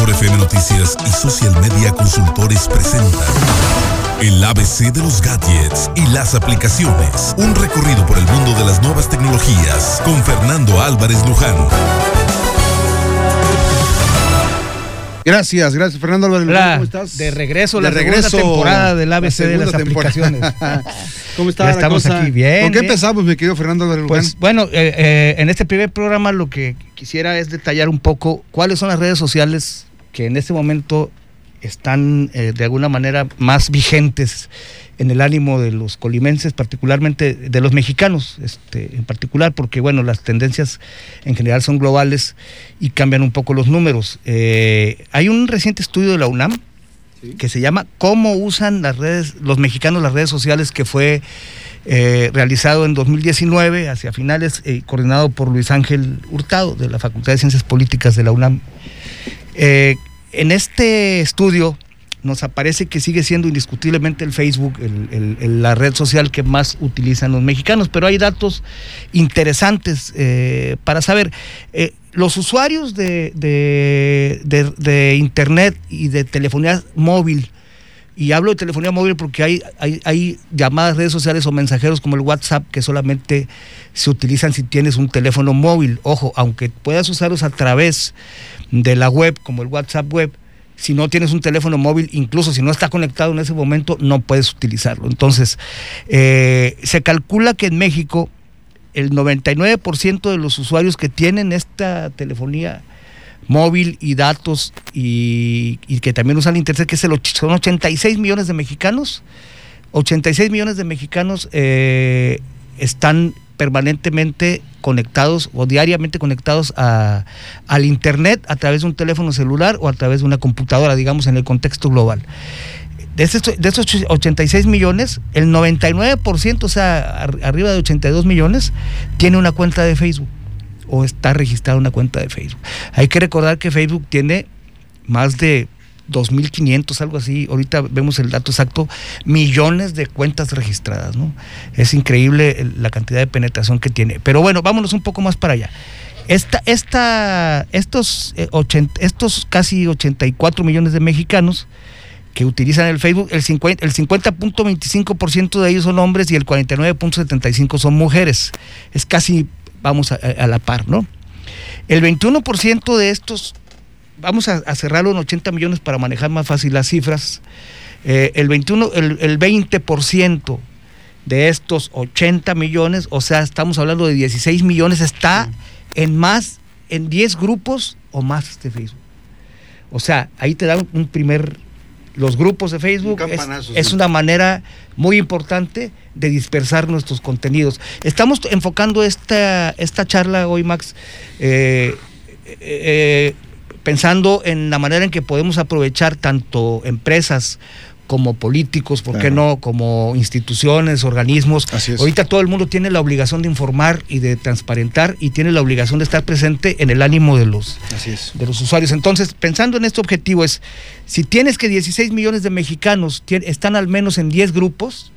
Mejor FM Noticias y Social Media Consultores presentan el ABC de los gadgets y las aplicaciones. Un recorrido por el mundo de las nuevas tecnologías con Fernando Álvarez Luján. Gracias, gracias Fernando Álvarez. Hola, ¿Cómo estás? De regreso, De la regreso, segunda temporada del la ABC de las aplicaciones. ¿Cómo está Ya la estamos cosa? aquí, bien, ¿Con qué empezamos, mi querido Fernando Álvarez Pues Luján? bueno, eh, eh, en este primer programa lo que quisiera es detallar un poco cuáles son las redes sociales que en este momento están eh, de alguna manera más vigentes en el ánimo de los colimenses, particularmente de los mexicanos, este, en particular, porque bueno, las tendencias en general son globales y cambian un poco los números. Eh, hay un reciente estudio de la UNAM que se llama ¿Cómo usan las redes, los mexicanos las redes sociales? que fue eh, realizado en 2019, hacia finales, coordinado por Luis Ángel Hurtado, de la Facultad de Ciencias Políticas de la UNAM. Eh, en este estudio nos aparece que sigue siendo indiscutiblemente el Facebook la red social que más utilizan los mexicanos, pero hay datos interesantes eh, para saber. Eh, los usuarios de- de Internet y de telefonía móvil, y hablo de telefonía móvil porque hay, hay, llamadas redes sociales o mensajeros como el WhatsApp que solamente se utilizan si tienes un teléfono móvil. Ojo, aunque puedas usarlos a través de la web, como el WhatsApp web, si no tienes un teléfono móvil, incluso si no está conectado en ese momento, no puedes utilizarlo. Entonces, eh, se calcula que en México el 99% de los usuarios que tienen esta telefonía móvil y datos y, y que también usan internet, que es el, son 86 millones de mexicanos, 86 millones de mexicanos eh, están permanentemente conectados o diariamente conectados a- al Internet a través de un teléfono celular o a través de una computadora, digamos, en el contexto global. De estos, de estos 86 millones, el 99%, o sea, ar- arriba de 82 millones, tiene una cuenta de Facebook o está registrada una cuenta de Facebook. Hay que recordar que Facebook tiene más de 2.500, algo así, ahorita vemos el dato exacto, millones de cuentas registradas, ¿no? Es increíble la cantidad de penetración que tiene. Pero bueno, vámonos un poco más para allá. Esta, esta, estos, eh, 80 estos casi 84 millones de mexicanos que utilizan el Facebook, el 50, el 50.25% de ellos son hombres y el 49.75% son mujeres. Es casi, vamos a, a la par, ¿no? El 21% de estos, vamos a, a cerrarlo en 80 millones para manejar más fácil las cifras, eh, el, 21, el, el 20% de estos 80 millones, o sea, estamos hablando de 16 millones, está en más, en 10 grupos o más de Facebook. O sea, ahí te dan un primer, los grupos de Facebook es, una manera muy importante de dispersar nuestros contenidos. Estamos enfocando esta, esta charla hoy, Max, eh, eh, pensando en la manera en que podemos aprovechar tanto empresas como políticos, ¿por qué no? Como instituciones, organismos. Así es. Ahorita todo el mundo tiene la obligación de informar y de transparentar y tiene la obligación de estar presente en el ánimo de los, Así es. de los usuarios. Entonces, pensando en este objetivo es, si tienes que 16 millones de mexicanos están al menos en 10 grupos,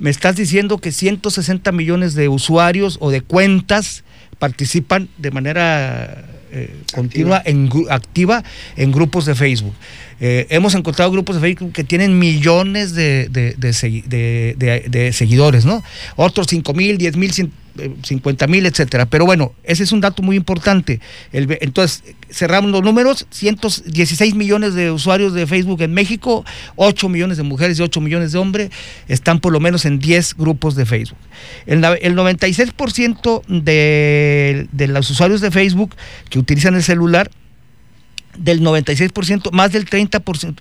me estás diciendo que 160 millones de usuarios o de cuentas participan de manera eh, continua, en, activa en grupos de Facebook. Eh, hemos encontrado grupos de Facebook que tienen millones de, de- de segui- de- de- de seguidores, ¿no? Otros 5 mil, 10 mil, 50 mil, etcétera. Pero bueno, ese es un dato muy importante. Entonces, cerramos los números, 116 millones de usuarios de Facebook en México, 8 millones de mujeres y 8 millones de hombres están por lo menos en 10 grupos de Facebook. El, el 96% de, de los usuarios de Facebook que utilizan el celular, del 96%, más del 30%,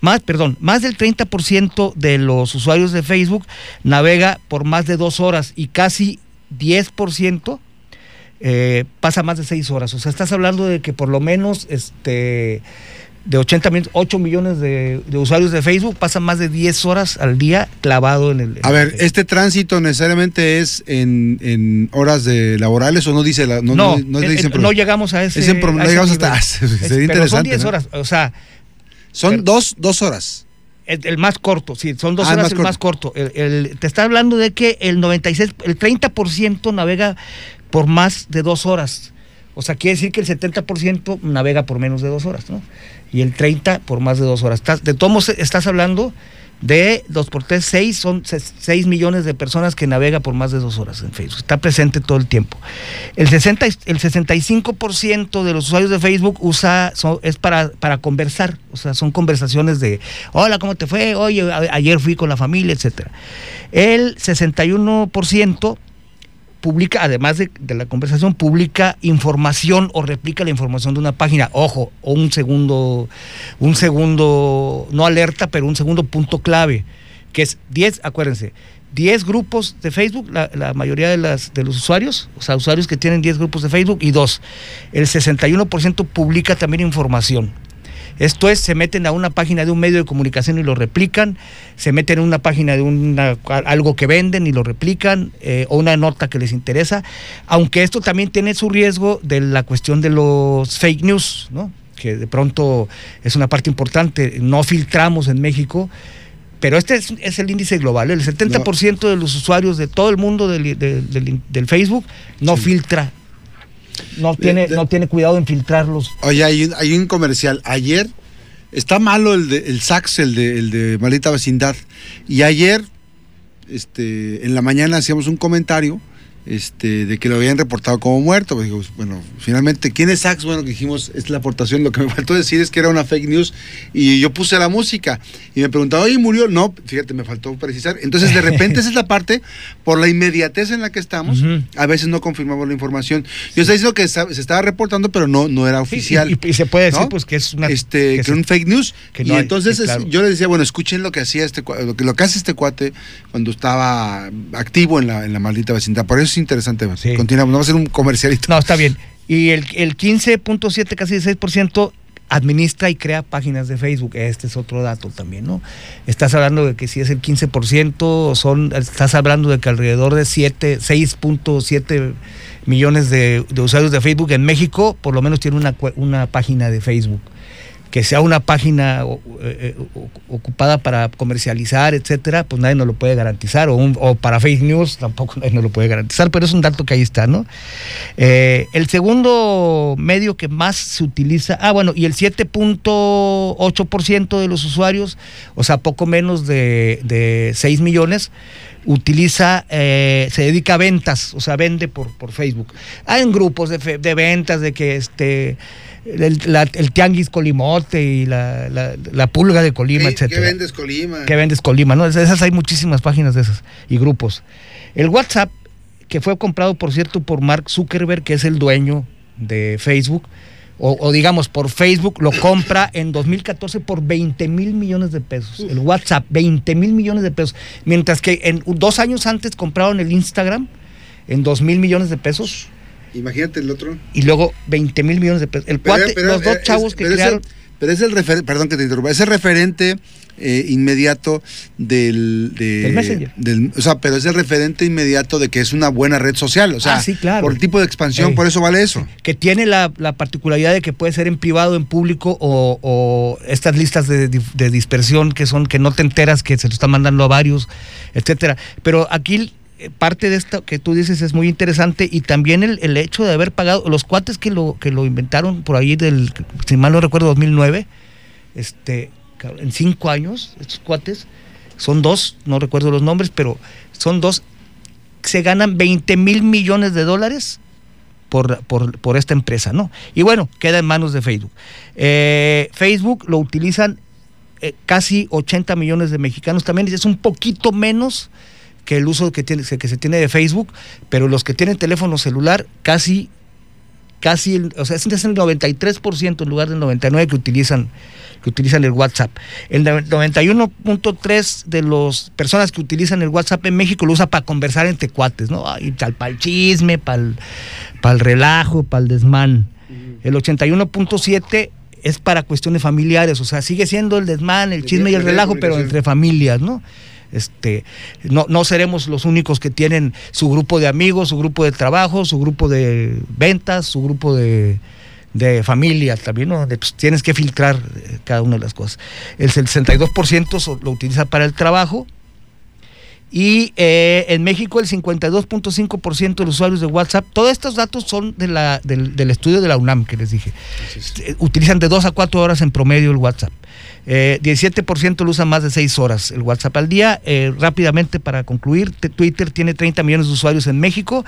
más, perdón, más del 30% de los usuarios de Facebook navega por más de dos horas y casi 10% eh, pasa más de seis horas. O sea, estás hablando de que por lo menos este, de 80 millones, 8 millones de, de usuarios de Facebook pasan más de 10 horas al día clavado en el... en A ver. ¿este tránsito necesariamente es en, en horas de laborales o no dice la, no, no, no, no eh, dicen eh, no llegamos a ese. Es en no a llegamos hasta- Es- sería pero son interesante, 10 ¿no? horas, o sea, Son pero- dos, dos horas. El, el más corto, sí, son dos Ah, horas más el corto. más corto. El- el- te está hablando de que el 96, el 30% navega por más de dos horas. O sea, quiere decir que el 70% navega por menos de dos horas, ¿no? Y el 30% por más de dos horas. de todos estás hablando de 2 por 3, 6, son 6 millones de personas que navega por más de dos horas en Facebook. Está presente todo el tiempo. El, 60, el 65% de los usuarios de Facebook usa, es para, para conversar, o sea, son conversaciones de, hola, ¿cómo te fue? Oye, ayer fui con la familia, etc. El 61% publica, además de, la conversación, publica información o replica la información de una página. Ojo, o un segundo, un segundo, no alerta, pero un segundo punto clave, que es 10, acuérdense, 10 grupos de Facebook, la, mayoría de, las, de los usuarios, o sea, usuarios que tienen 10 grupos de Facebook, y dos, el 61% publica también información. Esto es, se meten a una página de un medio de comunicación y lo replican, se meten en una página de una, algo que venden y lo replican, eh, o una nota que les interesa, aunque esto también tiene su riesgo de la cuestión de los fake news, ¿no? que de pronto es una parte importante, no filtramos en México, pero este es, el índice global, el 70% de los usuarios de todo el mundo del, Facebook no filtra no tiene, no tiene cuidado en filtrarlos. Oye, hay un, hay un comercial. Ayer está malo el de el sax, el de, el de Maldita Vecindad. Y ayer, este, en la mañana hacíamos un comentario este, de que lo habían reportado como muerto. Pues bueno, finalmente, ¿quién es Sax? Bueno, dijimos, es la aportación. Lo que me faltó decir es que era una fake news y yo puse la música y me preguntaba, oye, murió. No, fíjate, me faltó precisar. Entonces, de repente, esa es la parte, por la inmediatez en la que estamos, a veces no confirmamos la información. Yo estoy diciendo que se estaba reportando, pero no, no era oficial. y, se puede decir, pues, que es una. Este, que, un fake news. y entonces yo le decía, bueno, escuchen lo que hacía este lo que, lo que hace este cuate cuando estaba activo en la, en la maldita vecindad. Por eso interesante. Continuamos, no va a ser un comercialito. No, está bien. Y el, el 15.7, casi 16%, administra y crea páginas de Facebook. Este es otro dato también, ¿no? Estás hablando de que si es el 15%, son, estás hablando de que alrededor de 7, 6.7 millones de, de, usuarios de Facebook en México, por lo menos tiene una, una página de Facebook que sea una página eh, eh, ocupada para comercializar, etcétera, pues nadie nos lo puede garantizar, o, para fake news tampoco nadie nos lo puede garantizar, pero es un dato que ahí está, ¿no? Eh, el segundo medio que más se utiliza, ah, bueno, y el 7.8% de los usuarios, o sea, poco menos de, de 6 millones, utiliza, se dedica a ventas, o sea, vende por, Facebook. Hay en grupos de, de ventas de que este el, tianguis colimote y la, pulga de Colima, etc. ¿Qué vendes Colima? ¿Qué vendes Colima? ¿no? Esas hay muchísimas páginas de esas y grupos. El WhatsApp, que fue comprado, por cierto, por Mark Zuckerberg, que es el dueño de Facebook, o, digamos por Facebook, lo compra en 2014 por 20 mil millones de pesos. El WhatsApp, 20 mil millones de pesos. Mientras que en dos años antes compraron el Instagram en 2 mil millones de pesos. Imagínate el otro. Y luego 20 mil millones de pesos. El cuate, los dos chavos que crearon. pero es el referente, perdón que te interrumpa, es el referente eh, inmediato del, del Messenger. o sea, pero es el referente inmediato de que es una buena red social. O sea, ah, sí, claro. por el tipo de expansión, por eso vale eso. Que tiene la, particularidad de que puede ser en privado, en público, o, estas listas de, de, dispersión que son que no te enteras que se lo están mandando a varios, etcétera. Pero aquí eh, parte de esto que tú dices es muy interesante y también el, hecho de haber pagado, los cuates que lo, que lo inventaron por ahí del, si mal no recuerdo, 2009, este, en cinco años, estos cuates, son dos, no recuerdo los nombres, pero son dos, se ganan 20 mil millones de dólares por, por, esta empresa, ¿no? Y bueno, queda en manos de Facebook. Eh, Facebook lo utilizan eh, casi 80 millones de mexicanos también, es un poquito menos que el uso que, tiene, que se tiene de Facebook, pero los que tienen teléfono celular casi, casi, o sea, es el 93% en lugar del 99% que utilizan que utilizan el WhatsApp. El 91.3 de las personas que utilizan el WhatsApp en México lo usa para conversar entre cuates, ¿no? para el chisme, para el, para el relajo, para el desmán. El 81.7 es para cuestiones familiares, o sea, sigue siendo el desmán, el chisme y el relajo, pero entre familias, ¿no? Este, no, no seremos los únicos que tienen su grupo de amigos, su grupo de trabajo, su grupo de ventas, su grupo de, de familia también, ¿no? Pues, tienes que filtrar eh, cada una de las cosas. El 62% lo utiliza para el trabajo Y eh, en México el 52.5% de los usuarios de WhatsApp, todos estos datos son de la, del, del, estudio de la UNAM que les dije. Utilizan de 2 a 4 horas en promedio el WhatsApp. Eh, 17% lo usan más de 6 horas el WhatsApp al día. Eh, rápidamente, para concluir, Twitter tiene 30 millones de usuarios en México,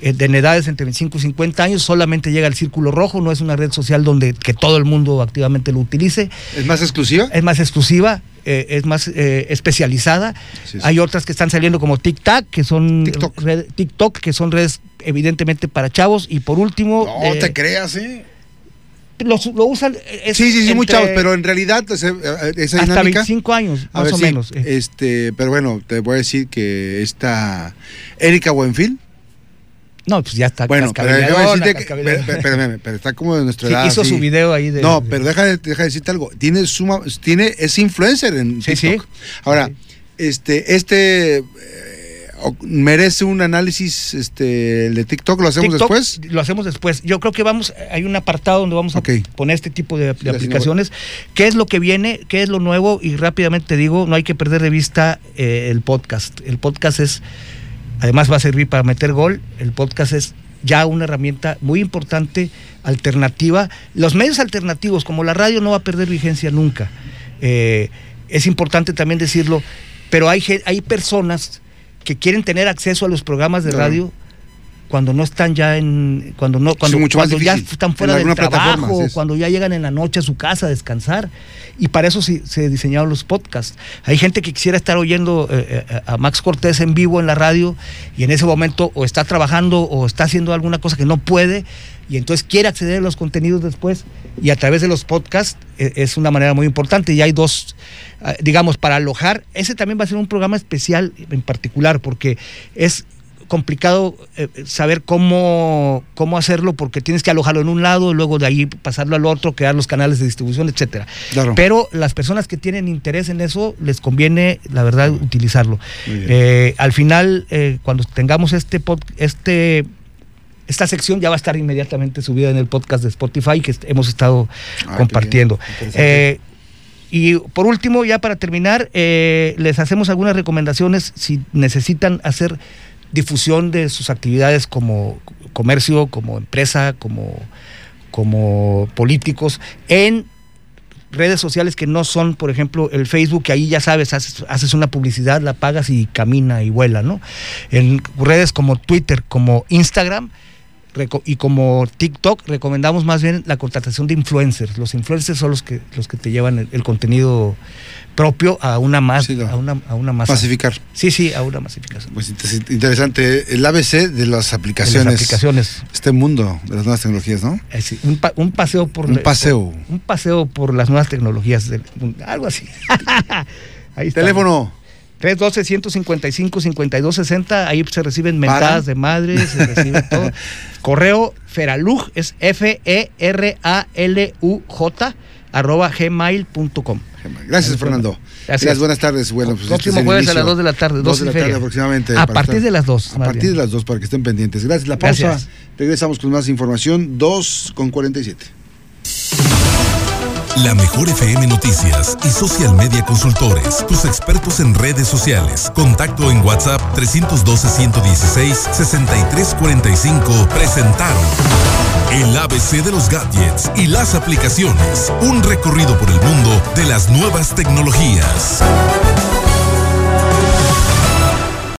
eh, de edades entre 25 y 50 años. Solamente llega al círculo rojo, no es una red social donde que todo el mundo activamente lo utilice. ¿Es más exclusiva? Es más exclusiva. Eh, es más eh, especializada. Sí, sí. Hay otras que están saliendo como TikTok, que son TikTok. Red, TikTok, que son redes evidentemente para chavos. Y por último. No te creas, ¿eh? Lo, lo usan. Es sí, sí, sí, muy chavos, pero en realidad esa, esa hasta dinámica, 25 años, más ver, o sí, menos. eh. Este, pero bueno, te voy a decir que esta Erika Buenfil. No, pues ya está. Bueno, pero déjame decirte que, pero, pero, pero, pero, está como de nuestra sí, edad. hizo su video ahí de. No, de, pero deja, deja de decirte algo. Tiene suma, tiene, es influencer en sí, TikTok. Ahora, este, este. Eh, merece un análisis este de TikTok lo hacemos TikTok, después lo hacemos después yo creo que vamos hay un apartado donde vamos a poner este tipo de, de aplicaciones qué es lo que viene qué es lo nuevo y rápidamente digo no hay que perder de vista eh, el podcast el podcast es además va a servir para meter gol. El podcast es ya una herramienta muy importante alternativa. Los medios alternativos como la radio no va a perder vigencia nunca. Eh, es importante también decirlo pero hay hay personas que quieren tener acceso a los programas de radio cuando no están ya en cuando no cuando, sí, mucho cuando ya están fuera del trabajo cuando ya llegan en la noche a su casa a descansar. Y para eso se, se diseñaron los podcasts. Hay gente que quisiera estar oyendo eh, a Max Cortés en vivo en la radio y en ese momento o está trabajando o está haciendo alguna cosa que no puede y entonces quiere acceder a los contenidos después y a través de los podcasts eh, es una manera muy importante. Y hay dos eh, digamos para alojar ese también va a ser un programa especial en particular porque es complicado eh, saber cómo, cómo hacerlo porque tienes que alojarlo en un lado, luego de ahí pasarlo al otro, crear los canales de distribución, etcétera. Claro. Pero las personas que tienen interés en eso les conviene, la verdad, utilizarlo. Eh, al final, eh, cuando tengamos este pod, este esta sección ya va a estar inmediatamente subida en el podcast de Spotify que hemos estado ah, compartiendo. Eh, y por último, ya para terminar, eh, les hacemos algunas recomendaciones si necesitan hacer difusión de sus actividades como comercio, como empresa, como, como políticos, en redes sociales que no son, por ejemplo, el Facebook, que ahí ya sabes, haces, haces, una publicidad, la pagas y camina y vuela, ¿no? En redes como Twitter, como Instagram, y como TikTok recomendamos más bien la contratación de influencers. Los influencers son los que los que te llevan el, el contenido propio a una más sí, a una a una masa. Masificar. Sí, sí, a una masificación. Pues interesante el ABC de las aplicaciones. De las aplicaciones. Este mundo de las nuevas tecnologías, ¿no? Eh, sí, un, pa un, paseo por un paseo. Por, un paseo por las nuevas tecnologías del, algo así. Ahí está. Teléfono 312-155-5260, ahí se reciben mentadas de madre, se recibe todo. Correo Feraluj es F-E-R-A-L-U-J arroba gmail.com. Gracias, Fernando. Gracias. Gracias. buenas tardes. Bueno, pues Próximo este jueves a las 2 de la tarde. 2 de la tarde aproximadamente. A partir de las 2. A partir bien. de las 2 para que estén pendientes. Gracias. La pausa. Gracias. Regresamos con más información. 2 con 47. La mejor FM Noticias y Social Media Consultores, tus expertos en redes sociales. Contacto en WhatsApp 312-116-6345 presentaron el ABC de los gadgets y las aplicaciones. Un recorrido por el mundo de las nuevas tecnologías.